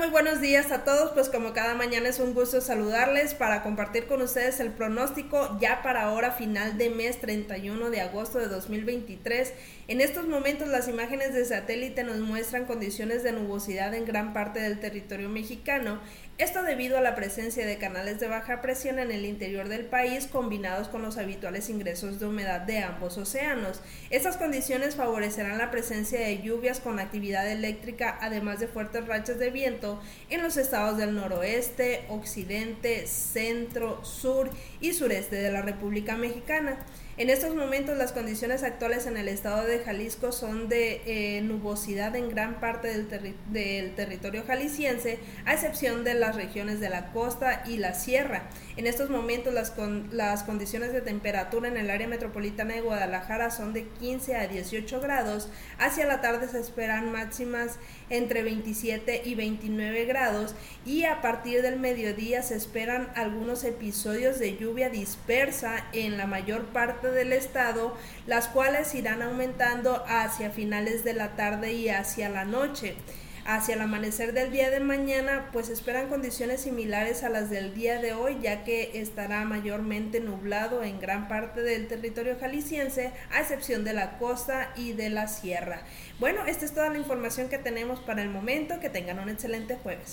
Muy buenos días a todos. Pues como cada mañana es un gusto saludarles para compartir con ustedes el pronóstico ya para ahora final de mes 31 de agosto de 2023. En estos momentos las imágenes de satélite nos muestran condiciones de nubosidad en gran parte del territorio mexicano. Esto debido a la presencia de canales de baja presión en el interior del país combinados con los habituales ingresos de humedad de ambos océanos. Estas condiciones favorecerán la presencia de lluvias con actividad eléctrica además de fuertes rachas de viento en los estados del noroeste, occidente, centro, sur y sureste de la República Mexicana. En estos momentos las condiciones actuales en el estado de Jalisco son de eh, nubosidad en gran parte del, del, territorio jalisciense, a excepción de regiones de la costa y la sierra. En estos momentos las, las condiciones de temperatura en el área metropolitana de Guadalajara son de 15 a 18 grados. Hacia la tarde se esperan máximas entre 27 y 29 grados y a partir del mediodía se esperan algunos episodios de lluvia dispersa en la mayor parte del estado, las cuales irán aumentando hacia finales de la tarde y hacia la noche. Hacia el amanecer del día de mañana, pues esperan condiciones similares a las del día de hoy, ya que estará mayormente nublado en gran parte del territorio jalisciense, a excepción de la costa y de la sierra. Bueno, esta es toda la información que tenemos para el momento. Que tengan un excelente jueves.